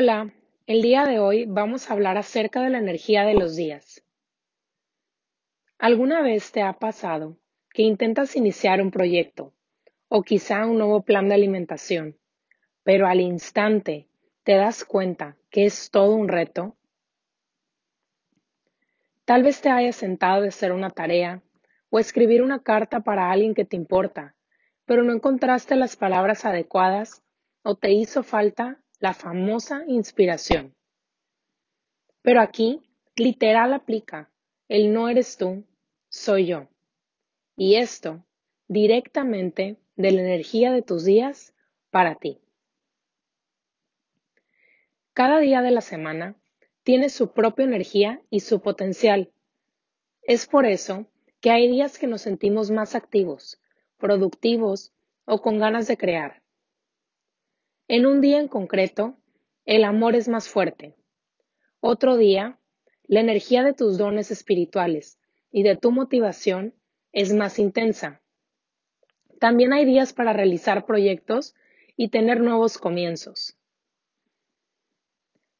Hola, el día de hoy vamos a hablar acerca de la energía de los días. ¿Alguna vez te ha pasado que intentas iniciar un proyecto o quizá un nuevo plan de alimentación, pero al instante te das cuenta que es todo un reto? Tal vez te hayas sentado de hacer una tarea o escribir una carta para alguien que te importa, pero no encontraste las palabras adecuadas o te hizo falta la famosa inspiración. Pero aquí, literal aplica, el no eres tú, soy yo. Y esto directamente de la energía de tus días para ti. Cada día de la semana tiene su propia energía y su potencial. Es por eso que hay días que nos sentimos más activos, productivos o con ganas de crear. En un día en concreto, el amor es más fuerte. Otro día, la energía de tus dones espirituales y de tu motivación es más intensa. También hay días para realizar proyectos y tener nuevos comienzos.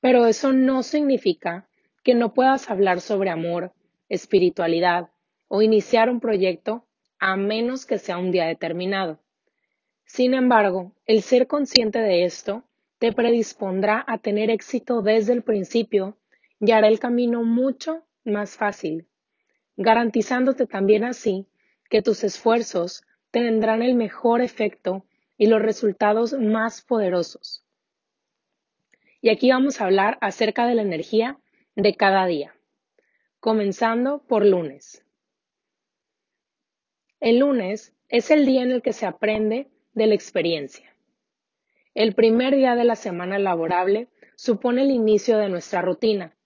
Pero eso no significa que no puedas hablar sobre amor, espiritualidad o iniciar un proyecto a menos que sea un día determinado. Sin embargo, el ser consciente de esto te predispondrá a tener éxito desde el principio y hará el camino mucho más fácil, garantizándote también así que tus esfuerzos tendrán el mejor efecto y los resultados más poderosos. Y aquí vamos a hablar acerca de la energía de cada día, comenzando por lunes. El lunes es el día en el que se aprende de la experiencia. El primer día de la semana laborable supone el inicio de nuestra rutina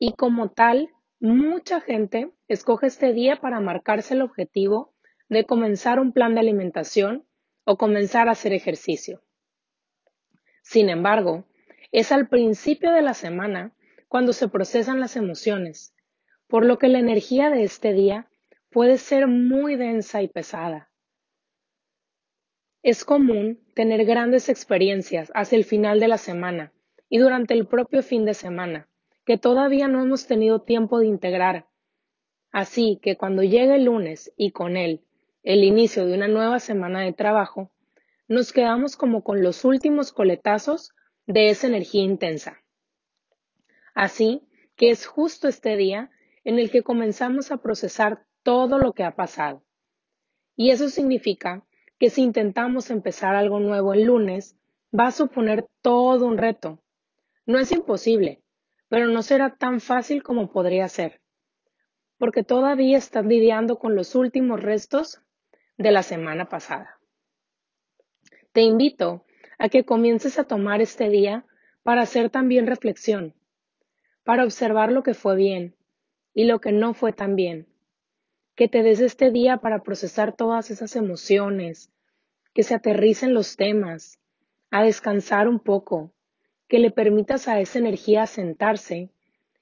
y como tal, mucha gente escoge este día para marcarse el objetivo de comenzar un plan de alimentación o comenzar a hacer ejercicio. Sin embargo, es al principio de la semana cuando se procesan las emociones, por lo que la energía de este día puede ser muy densa y pesada. Es común tener grandes experiencias hacia el final de la semana y durante el propio fin de semana, que todavía no hemos tenido tiempo de integrar. Así que cuando llegue el lunes y con él el inicio de una nueva semana de trabajo, nos quedamos como con los últimos coletazos de esa energía intensa. Así que es justo este día en el que comenzamos a procesar todo lo que ha pasado. Y eso significa que si intentamos empezar algo nuevo el lunes, va a suponer todo un reto. No es imposible, pero no será tan fácil como podría ser, porque todavía estás lidiando con los últimos restos de la semana pasada. Te invito a que comiences a tomar este día para hacer también reflexión, para observar lo que fue bien y lo que no fue tan bien que te des este día para procesar todas esas emociones, que se aterricen los temas, a descansar un poco, que le permitas a esa energía sentarse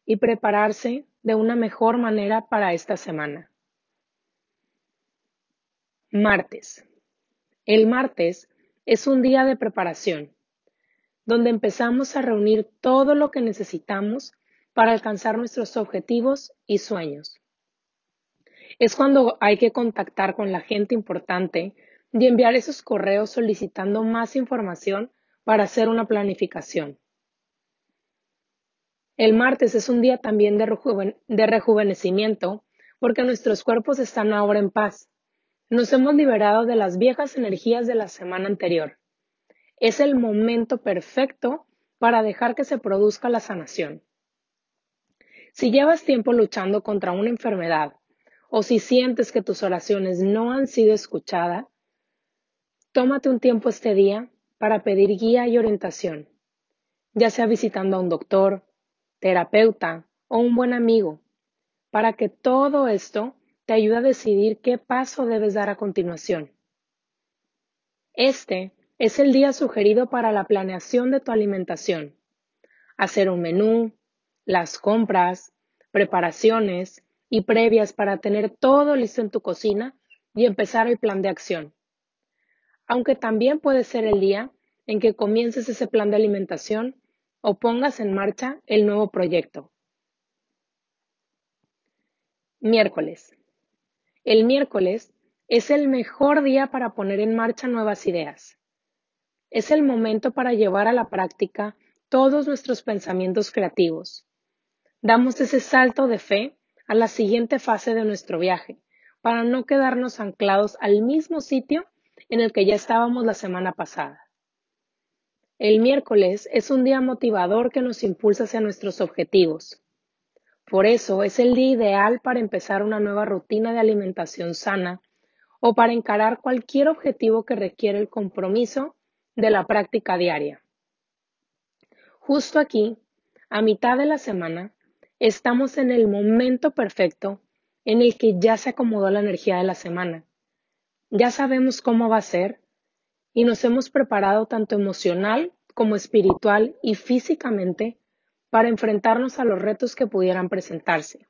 y prepararse de una mejor manera para esta semana. Martes. El martes es un día de preparación, donde empezamos a reunir todo lo que necesitamos para alcanzar nuestros objetivos y sueños es cuando hay que contactar con la gente importante y enviar esos correos solicitando más información para hacer una planificación. El martes es un día también de, rejuvenecimiento porque nuestros cuerpos están ahora en paz. Nos hemos liberado de las viejas energías de la semana anterior. Es el momento perfecto para dejar que se produzca la sanación. Si llevas tiempo luchando contra una enfermedad o si sientes que tus oraciones no han sido escuchadas, tómate un tiempo este día para pedir guía y orientación, ya sea visitando a un doctor, terapeuta o un buen amigo, para que todo esto te ayude a decidir qué paso debes dar a continuación. Este es el día sugerido para la planeación de tu alimentación. Hacer un menú, las compras, preparaciones y previas para tener todo listo en tu cocina y empezar el plan de acción. Aunque también puede ser el día en que comiences ese plan de alimentación o pongas en marcha el nuevo proyecto. Miércoles. El miércoles es el mejor día para poner en marcha nuevas ideas. Es el momento para llevar a la práctica todos nuestros pensamientos creativos. Damos ese salto de fe a la siguiente fase de nuestro viaje, para no quedarnos anclados al mismo sitio en el que ya estábamos la semana pasada. El miércoles es un día motivador que nos impulsa hacia nuestros objetivos. Por eso es el día ideal para empezar una nueva rutina de alimentación sana o para encarar cualquier objetivo que requiere el compromiso de la práctica diaria. Justo aquí, a mitad de la semana, estamos en el momento perfecto en el que ya se acomodó la energía de la semana. Ya sabemos cómo va a ser y nos hemos preparado tanto emocional como espiritual y físicamente para enfrentarnos a los retos que pudieran presentarse.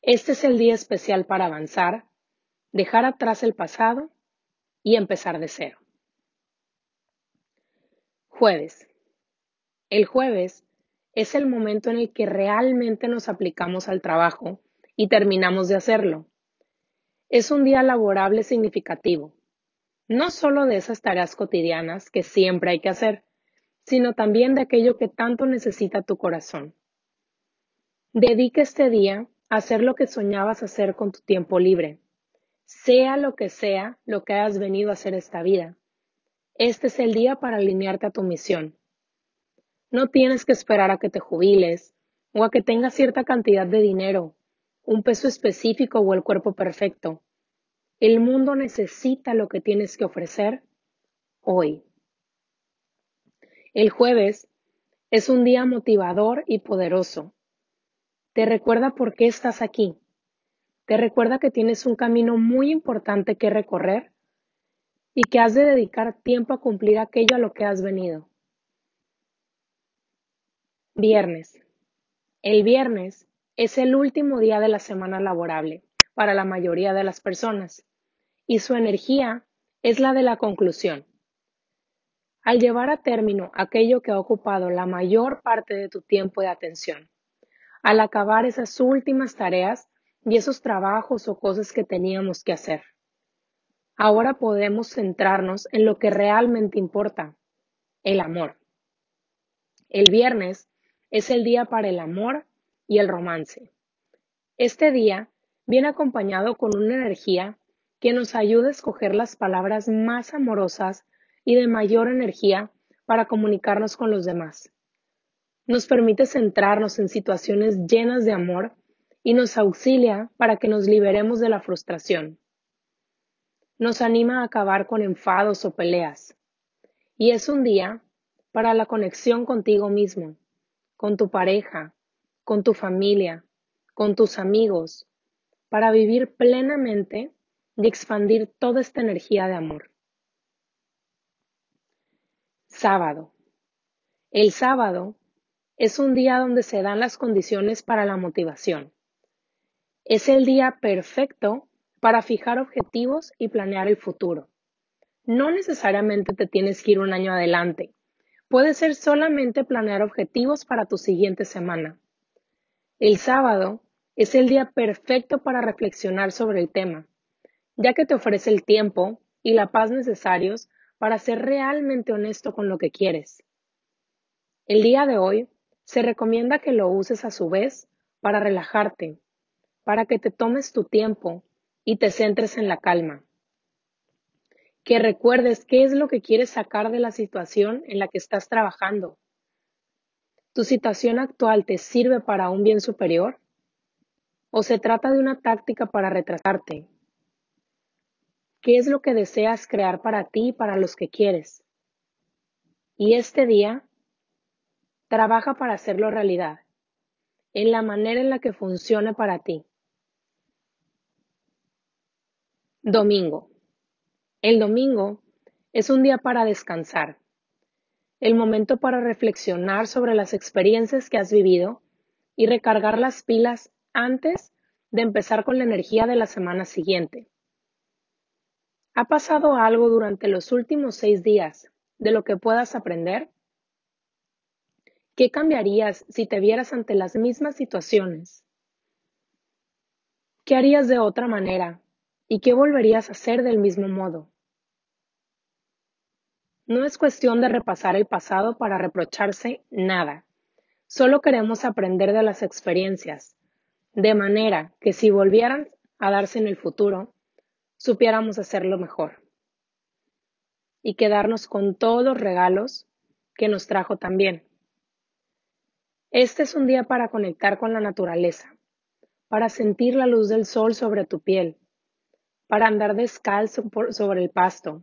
Este es el día especial para avanzar, dejar atrás el pasado y empezar de cero. Jueves. El jueves es el momento en el que realmente nos aplicamos al trabajo y terminamos de hacerlo. Es un día laborable significativo, no solo de esas tareas cotidianas que siempre hay que hacer, sino también de aquello que tanto necesita tu corazón. Dedica este día a hacer lo que soñabas hacer con tu tiempo libre, sea lo que sea lo que hayas venido a hacer esta vida. Este es el día para alinearte a tu misión. No tienes que esperar a que te jubiles o a que tengas cierta cantidad de dinero, un peso específico o el cuerpo perfecto. El mundo necesita lo que tienes que ofrecer hoy. El jueves es un día motivador y poderoso. Te recuerda por qué estás aquí. Te recuerda que tienes un camino muy importante que recorrer y que has de dedicar tiempo a cumplir aquello a lo que has venido. Viernes. El viernes es el último día de la semana laborable para la mayoría de las personas y su energía es la de la conclusión. Al llevar a término aquello que ha ocupado la mayor parte de tu tiempo de atención, al acabar esas últimas tareas y esos trabajos o cosas que teníamos que hacer. Ahora podemos centrarnos en lo que realmente importa, el amor. El viernes es el día para el amor y el romance. Este día viene acompañado con una energía que nos ayuda a escoger las palabras más amorosas y de mayor energía para comunicarnos con los demás. Nos permite centrarnos en situaciones llenas de amor y nos auxilia para que nos liberemos de la frustración. Nos anima a acabar con enfados o peleas. Y es un día para la conexión contigo mismo, con tu pareja, con tu familia, con tus amigos, para vivir plenamente y expandir toda esta energía de amor. Sábado. El sábado es un día donde se dan las condiciones para la motivación. Es el día perfecto para fijar objetivos y planear el futuro. No necesariamente te tienes que ir un año adelante. Puede ser solamente planear objetivos para tu siguiente semana. El sábado es el día perfecto para reflexionar sobre el tema, ya que te ofrece el tiempo y la paz necesarios para ser realmente honesto con lo que quieres. El día de hoy se recomienda que lo uses a su vez para relajarte, para que te tomes tu tiempo y te centres en la calma que recuerdes qué es lo que quieres sacar de la situación en la que estás trabajando. ¿Tu situación actual te sirve para un bien superior? ¿O se trata de una táctica para retrasarte? ¿Qué es lo que deseas crear para ti y para los que quieres? Y este día, trabaja para hacerlo realidad, en la manera en la que funcione para ti. Domingo. El domingo es un día para descansar, el momento para reflexionar sobre las experiencias que has vivido y recargar las pilas antes de empezar con la energía de la semana siguiente. ¿Ha pasado algo durante los últimos seis días de lo que puedas aprender? ¿Qué cambiarías si te vieras ante las mismas situaciones? ¿Qué harías de otra manera? ¿Y qué volverías a hacer del mismo modo? No es cuestión de repasar el pasado para reprocharse nada. Solo queremos aprender de las experiencias, de manera que si volvieran a darse en el futuro, supiéramos hacerlo mejor y quedarnos con todos los regalos que nos trajo también. Este es un día para conectar con la naturaleza, para sentir la luz del sol sobre tu piel, para andar descalzo sobre el pasto,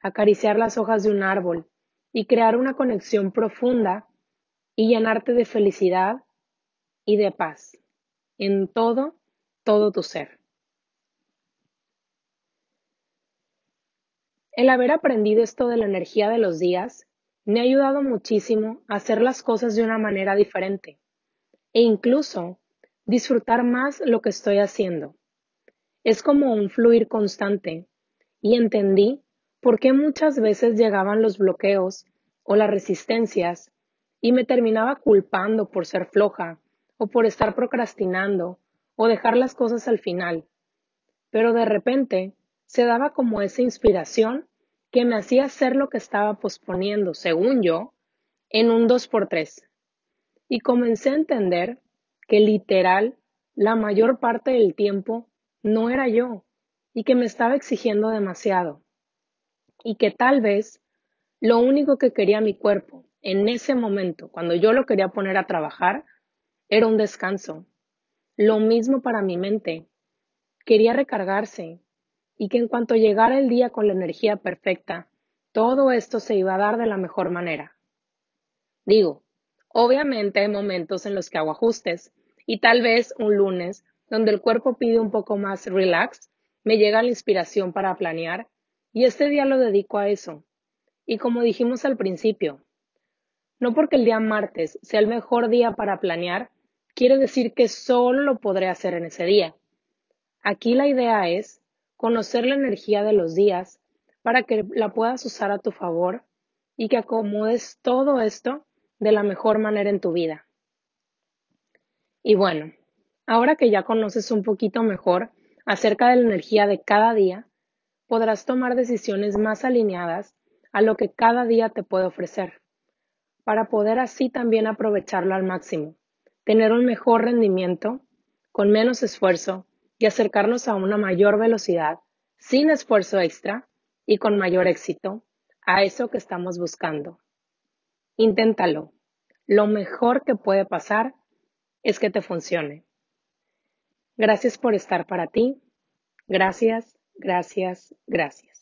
acariciar las hojas de un árbol y crear una conexión profunda y llenarte de felicidad y de paz en todo, todo tu ser. El haber aprendido esto de la energía de los días me ha ayudado muchísimo a hacer las cosas de una manera diferente e incluso disfrutar más lo que estoy haciendo. Es como un fluir constante y entendí por qué muchas veces llegaban los bloqueos o las resistencias y me terminaba culpando por ser floja o por estar procrastinando o dejar las cosas al final. Pero de repente se daba como esa inspiración que me hacía hacer lo que estaba posponiendo, según yo, en un 2x3. Y comencé a entender que literal la mayor parte del tiempo no era yo y que me estaba exigiendo demasiado. Y que tal vez lo único que quería mi cuerpo en ese momento, cuando yo lo quería poner a trabajar, era un descanso. Lo mismo para mi mente. Quería recargarse, y que en cuanto llegara el día con la energía perfecta, todo esto se iba a dar de la mejor manera. Digo, obviamente hay momentos en los que hago ajustes y tal vez un lunes, donde el cuerpo pide un poco más relax, me llega la inspiración para planear y este día lo dedico a eso. Y como dijimos al principio, no porque el día martes sea el mejor día para planear, quiere decir que solo lo podré hacer en ese día. Aquí la idea es conocer la energía de los días para que la puedas usar a tu favor y que acomodes todo esto de la mejor manera en tu vida. Y bueno, ahora que ya conoces un poquito mejor acerca de la energía de cada día, podrás tomar decisiones más alineadas a lo que cada día te puede ofrecer, para poder así también aprovecharlo al máximo, tener un mejor rendimiento, con menos esfuerzo y acercarnos a una mayor velocidad, sin esfuerzo extra y con mayor éxito, a eso que estamos buscando. Inténtalo. Lo mejor que puede pasar es que te funcione. Gracias por estar para ti. Gracias, gracias, gracias.